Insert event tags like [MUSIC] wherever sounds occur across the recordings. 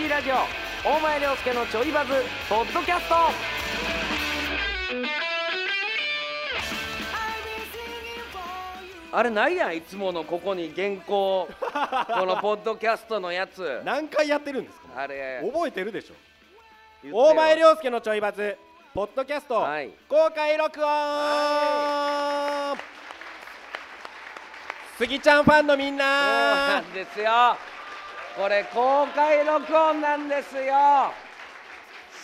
ABC ラジオ大前涼介のちょいバズポッドキャスト。あれないやんいつものここに原稿 [LAUGHS] このポッドキャストのやつ。何回やってるんですか？あれ覚えてるでしょ？大前涼介のちょいバズポッドキャスト、はい。公開録音、スギちゃんファンのみんそうななんですよこれ公開録音なんですよ。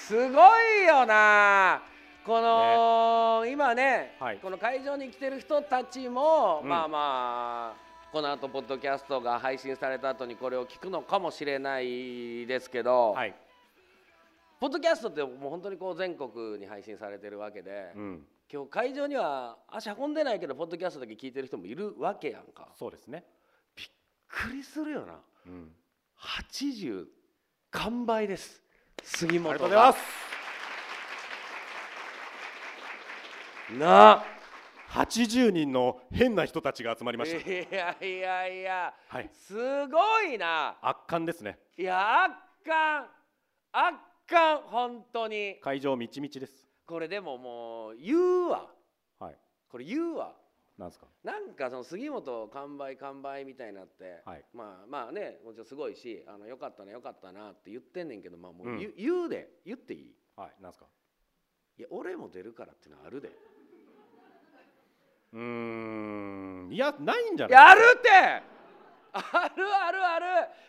すごいよな。この、今ね、はい。この会場に来てる人たちも、うん。まあまあこの後ポッドキャストが配信された後にこれを聞くのかもしれないですけど、はい、ポッドキャストってもう本当にこう全国に配信されてるわけで、うん、今日会場には足運んでないけどポッドキャストだけ聞いてる人もいるわけやんか。そうですね、びっくりするよな。うん、80完売です。杉本ありがとうございますなあ80人の変な人たちが集まりました、いやいやいや。はい。すごいな。圧巻ですね。いや圧巻。圧巻本当に。会場みちみちです。これでももう言うわ。はい。これ言うわなんですか？なんかその杉本完売完売みたいになって、はい。まあまあねもちろんすごいしあのよかったなよかったなって言ってんねんけどまあもううん。言,、言うで言っていい？はいなんですか？いや俺も出るからってのはあるで。うーんいやないんじゃない？やるって！あるあるある。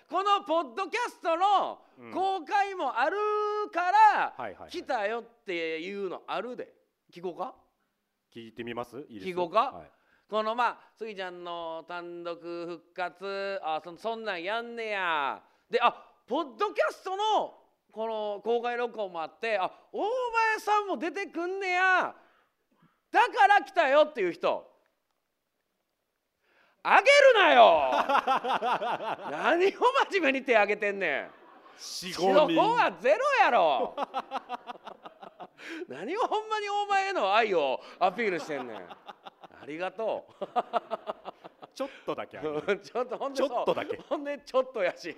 このポッドキャストのうん。公開もあるから、来たよっていうのあるで。聞こうか？聞いてみます？いいです？聞こうか？はい、このまあスギちゃんの単独復活。あそそんなんやんねや。であポッドキャストのこの公開録音もあってあ大前さんも出てくんねや。だから来たよっていう人。あげるなよ。[LAUGHS] 何を真面目に手挙げてんねん。四五方はゼロやろ。何をほんまにお前への愛をアピールしてんねん。ありがとちょっとだけ [LAUGHS] ちょっとほんでちょっとだけ。ほんでちょっとやし。[LAUGHS]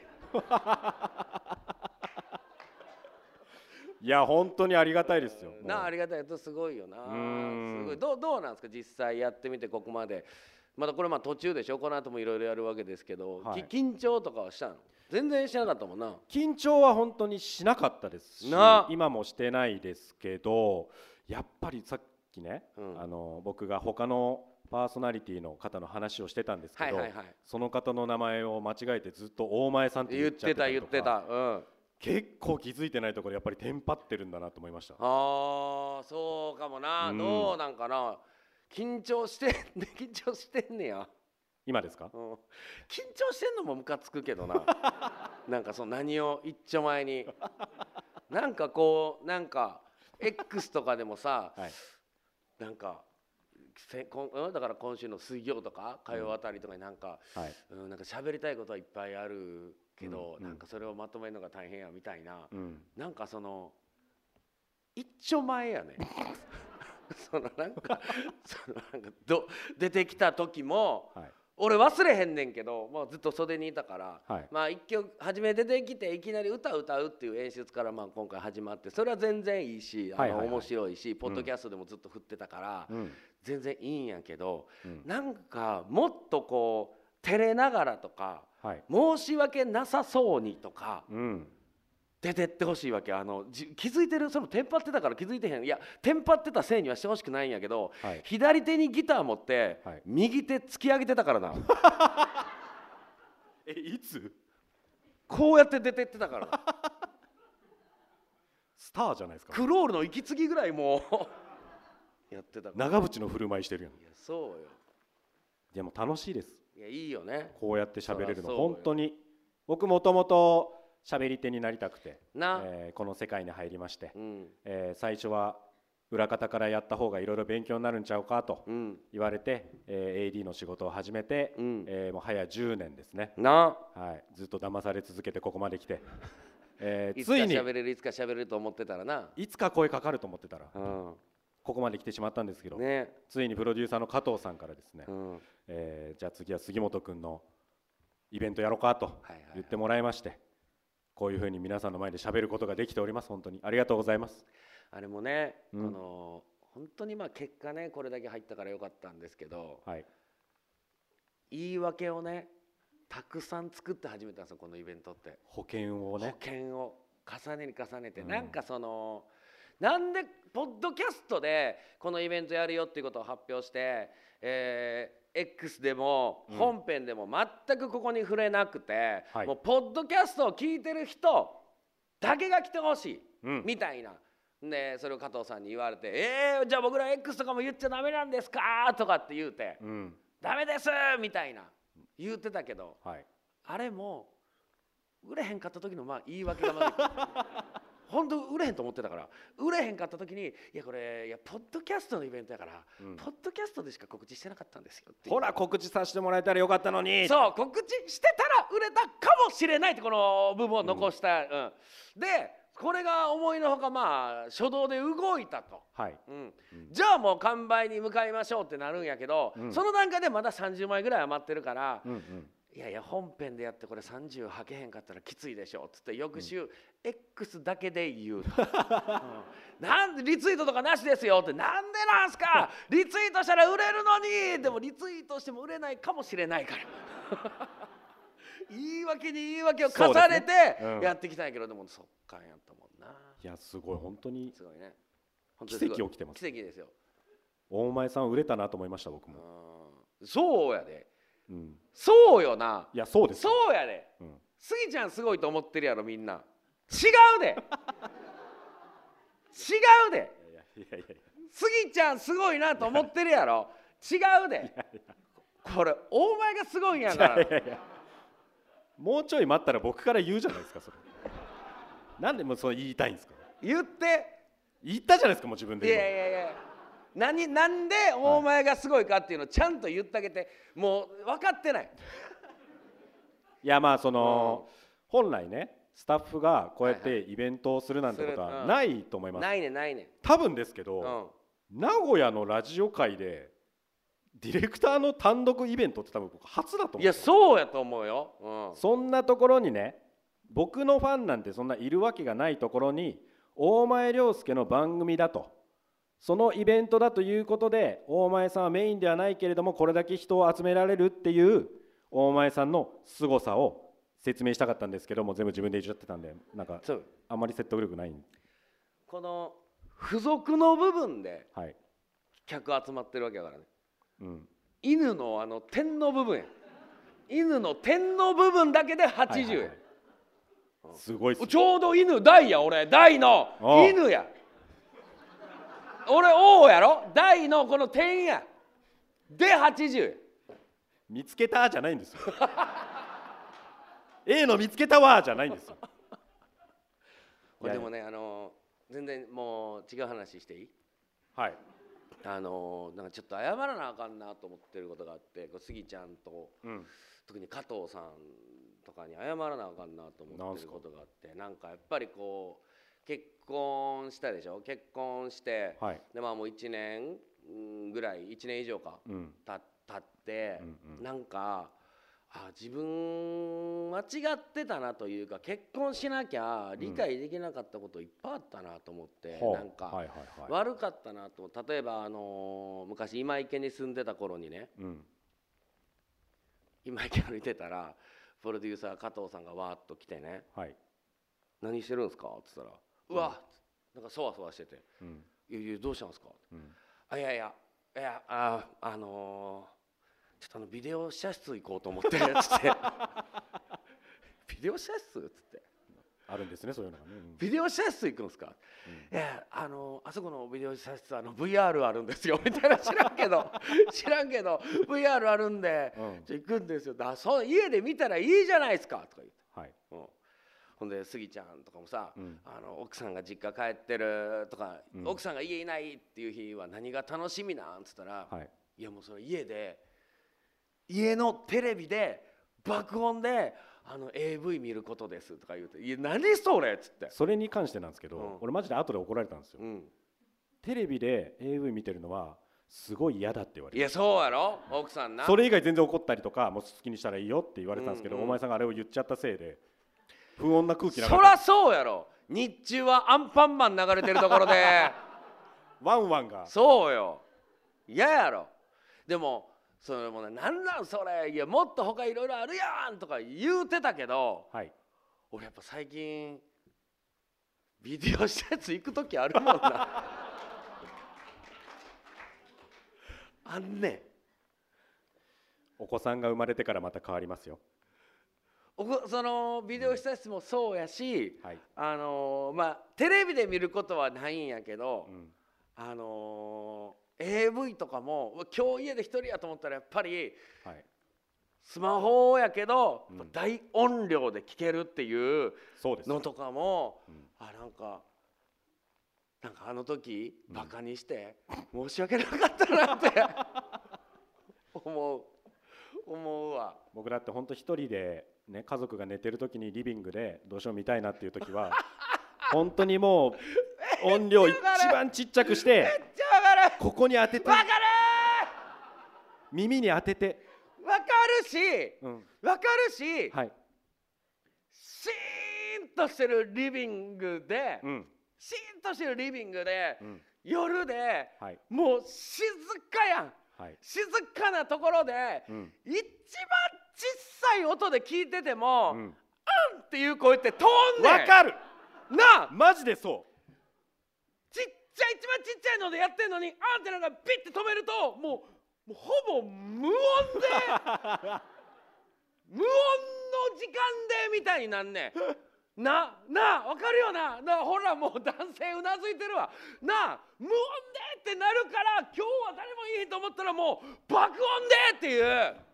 いや本当にありがたいですよ。なあありがたい。とすごいよな。すごい。どうどうなんですか実際やってみてここまで。まだこれまあ途中でしょ。この後もいろいろやるわけですけど、はい。き緊張とかはしたの？全然してなかったもんな。緊張は本当にしなかったですしな今もしてないですけどやっぱりさっきね、うん。あの僕が他のパーソナリティの方の話をしてたんですけど、はいはいはい。その方の名前を間違えてずっと大前さんって言っ言っちゃっててた言ってた。うん。結構気づいてないところやっぱりテンパってるんだなと思いました。あーそうかもな、うん。どうなんかな。緊張してんね緊張してんねや、今ですか？うん、緊張してんのもムカつくけどな。[LAUGHS] なんかその何を一丁前に。なんかこうなんか X とかでもさはいなんかせこんうんだから今週の水曜とか火曜あたりとかになんか、はい。うん、なんか喋りたいことはいっぱいあるけど、うん。なんかそれをまとめるのが大変やみたいな、うん。なんかその一丁前やね。[LAUGHS] そのなんかそのなんかど出てきた時もはい俺忘れへんねんけどもうずっと袖にいたから、はい。まあ一曲初め出てきていきなり歌歌うっていう演出からまあ今回始まってそれは全然いいし、あのはいはいはい。面白いしポッドキャストでもずっと振ってたから、うん。全然いいんやけど、うん。なんかもっとこう照れながらとかはい。申し訳なさそうにとか。うん出てってほしいわけ。あのじ気づいてるそのテンパってたから気づいてへん。いやテンパってたせいにはしてほしくないんやけど、はい。左手にギター持って、はい。右手突き上げてたからな。[LAUGHS] えいつ？こうやって出てってたから。なスターじゃないですか。クロールの息継ぎぐらいもう [LAUGHS] やってた長渕の振る舞いしてるやん。いやそうよ。でも楽しいです。いやいいよね。こうやって喋れるの。本当に。僕もともと喋り手になりたくて、な、えーこの世界に入りまして、うん。えー最初は裏方からやった方がいろいろ勉強になるんちゃうかとうん。言われて、えー AD の仕事を始めて、うん。えーもう早10年ですね、な。はい、ずっと騙され続けてここまで来て、[LAUGHS] えーいつかついに。喋れるいつか喋れると思ってたらな。いつか声かかると思ってたらうここまで来てしまったんですけど、んね。ついにプロデューサーの加藤さんからですね、うん。えーじゃあ次は杉本君のイベントやろうかとはいはい。言ってもらいましてこういうふうに皆さんの前で喋ることができております。本当にありがとうございます。あれもね、うん。あの本当にまあ結果ねこれだけ入ったからよかったんですけどはい。言い訳をねたくさん作って始めたんですよこのイベントって。保険をね。保険を重ねに重ねて、うん。なんかそのなんでポッドキャストでこのイベントやるよっていうことを発表して、えー X でもうん。本編でも全くここに触れなくて、はい。もうポッドキャストを聞いてる人だけが来てほしい、うん。みたいな。でそれを加藤さんに言われて「えー、じゃあ僕ら X とかも言っちゃダメなんですか?」とかって言うてうん「ダメです!」みたいな。言ってたけど。はい。あれも売れへんかった時のまあ言い訳がまずい [LAUGHS] 本当売れへんと思ってたから。売れへんかった時に「いやこれいやポッドキャストのイベントやから、うん。ポッドキャストでしか告知してなかったんですよ」ほら告知させてもらえたらよかったのに。そう告知してたら売れたかもしれないってこの部分を残した、うん。でこれが思いのほかまあ初動で動いたと。はい。うん。うん。じゃあもう完売に向かいましょうってなるんやけど、うん。その段階でまだ30枚ぐらい余ってるから、うんうんいやいや本編でやってこれ30はけへんかったらきついでしょっつって翌週、X だけで言うと、うん。なんでリツイートとかなしですよって。なんでなんすか。リツイートしたら売れるのに。でもリツイートしても売れないかもしれないから。[LAUGHS] 言い訳に言い訳を重ねてやってきたんやけど、でもそっかんやったもんな。いやすごい。本当にすごいね。奇跡起きてます。奇跡ですよ、大前さん売れたなと思いました僕うも、ん、そうやでうん、そうよな。いやそうですよ。そうやで。うん、スギちゃんすごいと思ってるやろみんな。違うで。[LAUGHS] 違うで。スギちゃんすごいなと思ってるやろ。違うで。これお前がすごいんやからもうちょい待ったら僕から言うじゃないですかそれ。なんでもうそれ言いたいんですか？言って。言ったじゃないですかもう自分いで今。やいやいや何なんでお前がすごいかっていうのをちゃんと言ってあげてもう分かってない。いやまあその、う本来ねスタッフがこうやっはいてイベントをするなんてことはないと思います、ないねないね。多分ですけうど、ん。名古屋のラジオ界でディレクターの単独イベントって多分僕初だと思ういやそうやと思うよ、うん、そんなところにね僕のファンなんてそんないるわけがないところに大前涼介の番組だとそのイベントだということで大前さんはメインではないけれどもこれだけ人を集められるっていう大前さんの凄さを説明したかったんですけども全部自分で言っちゃってたんでなんかあんまり説得力ない。この付属の部分ではい、客集まってるわけだからね。うん、犬のあの点の部分や。犬の点の部分だけで80円、はいはいはい。すごいっすちょうど犬大や俺大の犬や俺王やろ？大のこの点や。で80円見つけたじゃないんですよ。[LAUGHS] A の見つけたわじゃないんですよ。[LAUGHS] これでもねあの全然もう違う話していい？はい。あのなんかちょっと謝らなあかんなと思ってることがあってこうスギちゃんとうん。特に加藤さんとかに謝らなあかんなと思ってることがあってなんかやっぱりこう結婚したでしょ？結婚して、はい。でまあもう1年うんぐらい1年以上かうん。たたって、うんうん。なんかあ自分間違ってたなというか結婚しなきゃ理解できなかったこといっぱいあったなと思って、ほう。なんか、悪かったなと。例えば、あのー昔今池に住んでた頃にねうん。今池歩いてたらプロデューサー加藤さんがわーっと来てねはい「何してるんですか?」っつったら「うわ。なんかそわそわしてて。うん「いやいやどうしたんですか?」うん。あいやいやいやああのーちょっとあのビデオ写室行こうと思って」つって「[LAUGHS] ビデオ写室?」っつって。あるんですねそういうのがね。うん「ビデオ写室行くんですか?」いやあのあそこのビデオ写室あの VR あるんですよ。みたいな知らんけど。[LAUGHS] 知らんけど。VR あるんで、うん。じゃあ行くんですよ。だそう家で見たらいいじゃないですか。とか言って、はい。うん、ほんでスギちゃんとかもさ、うん。あの奥さんが実家帰ってるとか、うん。奥さんが家いないっていう日は何が楽しみなんっつったら、はい。いやもうその家で家のテレビで爆音であの AV 見ることですとか言うて「いや何それ」っつって、それに関してなんですけど、うん。俺マジで後で怒られたんですよ、うん、テレビで AV 見てるのはすごい嫌だって言われて。いやそうやろ？奥さんな。それ以外全然怒ったりとかもう好きにしたらいいよって言われてたんですけど、うんうん。お前さんがあれを言っちゃったせいで不穏な空気なそらそうやろ。日中はアンパンマン流れてるところで。[LAUGHS] ワンワンが。そうよ。嫌やろ。でもそれもねなんなんそれ。いやもっと他いろいろあるやんとか言うてたけどはい。俺やっぱ最近ビデオ施設行く時あるもんな。[LAUGHS] あんねん。お子さんが生まれてからまた変わりますよそのビデオ施設もそうやし、はい、あのーまあテレビで見ることはないんやけど、うん、あのー AV とかも今日家で一人やと思ったらやっぱりはい。スマホやけど、うん。大音量で聞けるっていうのとかも、うん。あなんかなんかあの時うん。バカにして、申し訳なかったなって [LAUGHS] 思う思うわ。僕だって本当一人でね家族が寝てる時にリビングでどうしよう見たいなっていう時は [LAUGHS] 本当にもう音量一番ちっちゃくしてここに当てて耳に当てて、るわかるしうん、わかるし、はい、シーンとしてるリビングで、うん、シーンとしてるリビングで、うん、夜ではい、もう静かやん。はい、静かなところで、うん、一番小さい音で聞いてても、うん、っていう声って通んねんわかる。なあマジでそちっちゃい一番ちっちゃいのでやってんのにあんってなんかピッて止めるともうもうほぼ無音で [LAUGHS] 無音の時間でみたいになんねん。ななあわかるよな。なあほらもう男性うなずいてるわ。なあ無音でってなるから今日は誰もいいと思ったらもう爆音でっていうう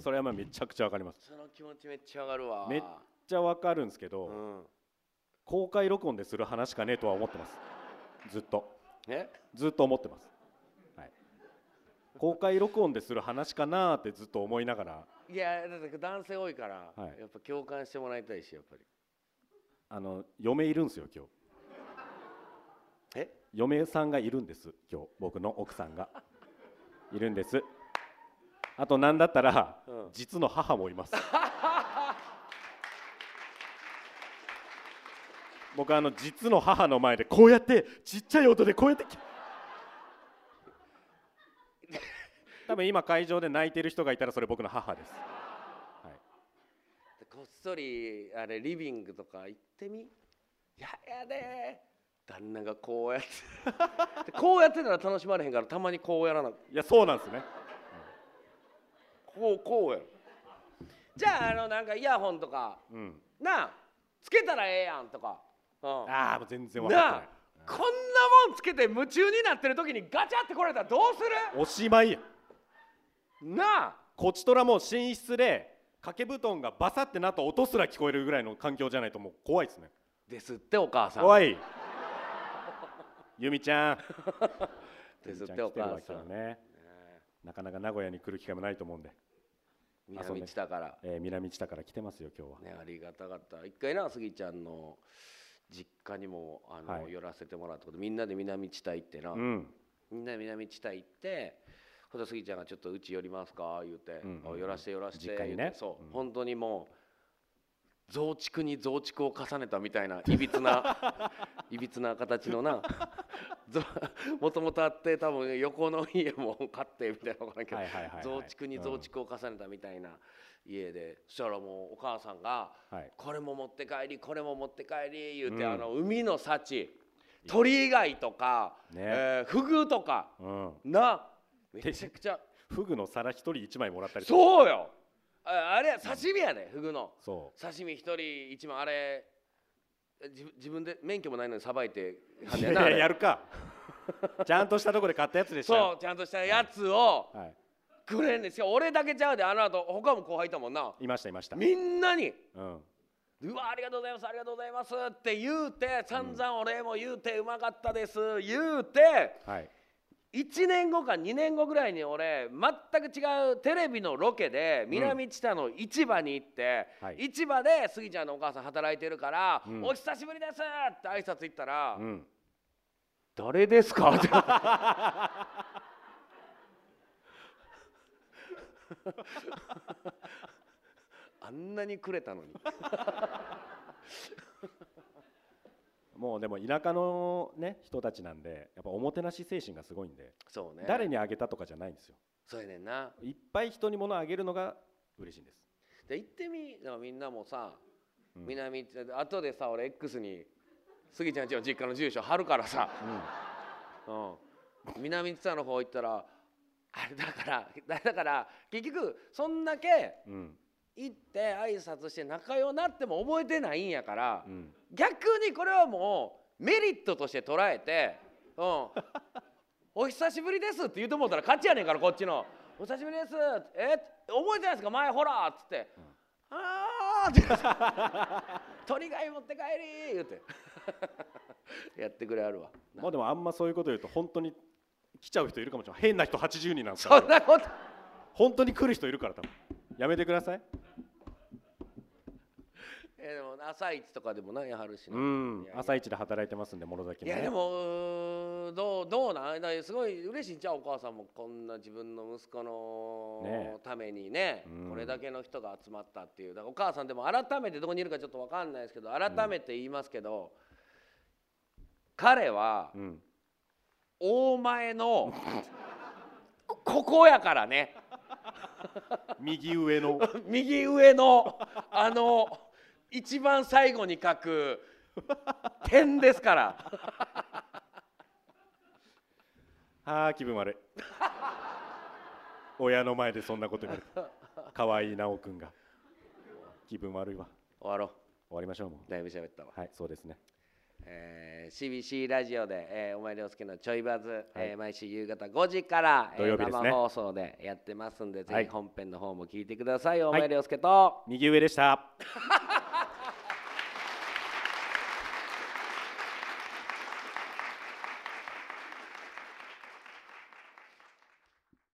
それはまあめちゃくちゃわかります。その気持ちめっちゃわかるわ。めっちゃわかるんですけど、うん。公開録音でする話かねえとは思ってます。ずっと。ねずっと思ってます、はい、公開録音でする話かなーってずっと思いながら。いやだって男性多いから、はい。やっぱ共感してもらいたいしやっぱり。あの嫁いるんですよ今日。え？嫁さんがいるんです今日。僕の奥さんが。いるんですあと何だったら、うん。実の母もいます。[LAUGHS] 僕あの実の母の前でこうやってちっちゃい音でこうやって多分今会場で泣いてる人がいたらそれ僕の母です、はい、こっそりあれリビングとか行ってみ？ややで旦那がこうやってで [LAUGHS] こうやってたら楽しまれへんからたまにこうやらな。いやそうなんですねこうこうやじゃああのなんかイヤホンとかうん。なあつけたらええやんとか、うん、ああもう全然分かってない。こんなもんつけて夢中になってる時にガチャってこられたらどうする？おしまいや。なあ。こちとらもう寝室で掛け布団がバサってなった音すら聞こえるぐらいの環境じゃないともう怖いですね。ですってお母さん。おい。由美ちゃん。[LAUGHS] ですってお母さん、ね。なかなか名古屋に来る機会もないと思うんで、南知多から。えー南知多から来てますよ今日は。ねありがたかった。一回なスギちゃんの実家にもあの、はい。寄らせてもらったこと。みんなで南知多行ってな、うん。みんなで南知多行ってほんとスギちゃんがちょっとうち寄りますか言うて、うんうんあ寄らして寄らして実家にね。そう、うん。本当にもう増築に増築を重ねたみたいないびつな [LAUGHS] いびつな形のな。ぞ [LAUGHS] もともとあって多分横の家も買ってみたいなのかなけど、はい増築に増築を重ねたみたいな家で、そしたらもうお母さんがはい。これも持って帰りこれも持って帰り言うて、うん。あの海の幸鳥貝とか、ね。えーフグとかうん。なめちゃくちゃ。フグの皿一人一枚もらったりうそうよああれや刺身やでフグのそ刺身一人一枚あれ自分自分で免許もないのにさばいてはうんいやなやるか。[LAUGHS] ちゃんとしたとこで買ったやつでしょ。そうちゃんとしたやつをはい。くれんですよ俺だけちゃうであの後他も後輩いたもんな。いましたいました。みんなに。うん。うわありがとうございますありがとうございますって言うて散々お礼も言うてうまかったです言うてはい1年後か2年後ぐらいに俺全く違うテレビのロケで南知多の市場に行って、はい市場でスギちゃんのお母さん働いてるから「うんお久しぶりです!」って挨拶行ったら「うん誰ですか?」ってあんなにくれたのに [LAUGHS] [LAUGHS] もうでも田舎のね人たちなんでやっぱおもてなし精神がすごいんで、そうね。誰にあげたとかじゃないんですよ。そうやねんな。いっぱい人に物あげるのが嬉しいんです、で行ってみだからみんなもさ、うん。南後でさ俺 X に杉ちゃんちの実家の住所貼るからさ、うん、南津田の方行ったらあれだからだから結局そんだけうんうん行って挨拶して仲良なっても覚えてないんやから、うん。逆にこれはもうメリットとして捉えて「うん、[LAUGHS] お久しぶりです」って言うと思ったら勝ちやねんからこっちの「お久しぶりです」え？覚えてないですか？前ほら」っつって「ああ」って。鳥貝持って帰り」言うて。[LAUGHS] やってくれはるわ。まあでもあんまそういうこと言うと本当に来ちゃう人いるかもしれない。変な人80人なんですそんなこと。本当に来る人いるから多分やめてください。[LAUGHS] えでも朝一とかでもなやはるしな。うん。朝一で働いてますんで諸崎も、ね、いやでもどうどうなん？すごい嬉しいんちゃうお母さんもこんな自分の息子のねためにねうん。これだけの人が集まったっていう。だからお母さんでも改めてどこにいるかちょっと分かんないですけど改めて言いますけど、彼はうん、大前のここやからね [LAUGHS] 右上の。[LAUGHS] 右上のあの一番最後に書く [LAUGHS] 点ですから。あー気分悪い。親の前でそんなこと言われて。可愛い直くんが。気分悪いわ。終わろ終わりましょうもう。だいぶ喋ったわ。うはいそうですね。えー CBC ラジオで、えーお前涼介のちょいバズ、えー毎週夕方5時から、えー土曜日ね。生放送でやってますんで、はい。ぜひ本編の方も聞いてください、お前涼介と、右上でした